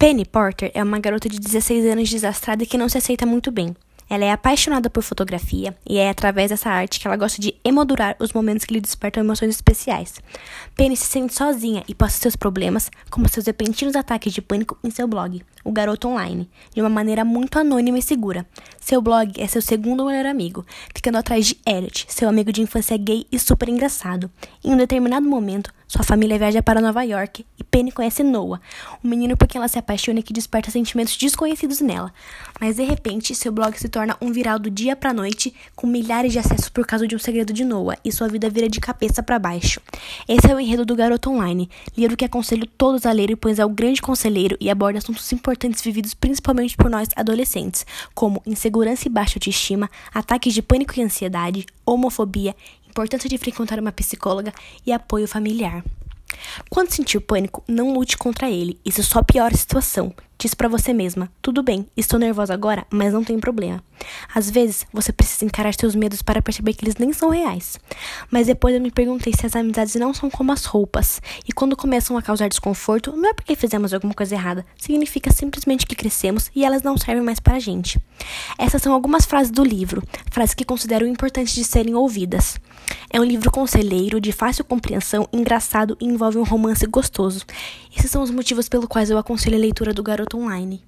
Penny Porter é uma garota de 16 anos desastrada que não se aceita muito bem. Ela é apaixonada por fotografia e é através dessa arte que ela gosta de emoldurar os momentos que lhe despertam emoções especiais. Penny se sente sozinha e posta seus problemas, como seus repentinos ataques de pânico, em seu blog, O Garoto Online, de uma maneira muito anônima e segura. Seu blog é seu segundo melhor amigo, ficando atrás de Elliot, seu amigo de infância gay e super engraçado. Em um determinado momento, sua família viaja para Nova York e Penny conhece Noah, um menino por quem ela se apaixona e que desperta sentimentos desconhecidos nela. Mas de repente, seu blog se torna um viral do dia para noite, com milhares de acessos por causa de um segredo de Noah, e sua vida vira de cabeça para baixo. Esse é o enredo do Garoto Online, livro que aconselho todos a lerem, pois é o grande conselheiro e aborda assuntos importantes vividos principalmente por nós adolescentes, como insegurança e baixa autoestima, ataques de pânico e ansiedade, homofobia, importância de frequentar uma psicóloga e apoio familiar. Quando sentir pânico, não lute contra ele, isso só piora a situação. Diz para você mesma: tudo bem, estou nervosa agora, mas não tem problema. Às vezes, você precisa encarar seus medos para perceber que eles nem são reais. Mas depois eu me perguntei se as amizades não são como as roupas, e quando começam a causar desconforto, não é porque fizemos alguma coisa errada, significa simplesmente que crescemos e elas não servem mais para a gente. Essas são algumas frases do livro, frases que considero importantes de serem ouvidas. É um livro conselheiro, de fácil compreensão, engraçado e envolve um romance gostoso. Esses são os motivos pelo quais eu aconselho a leitura do Garoto Online.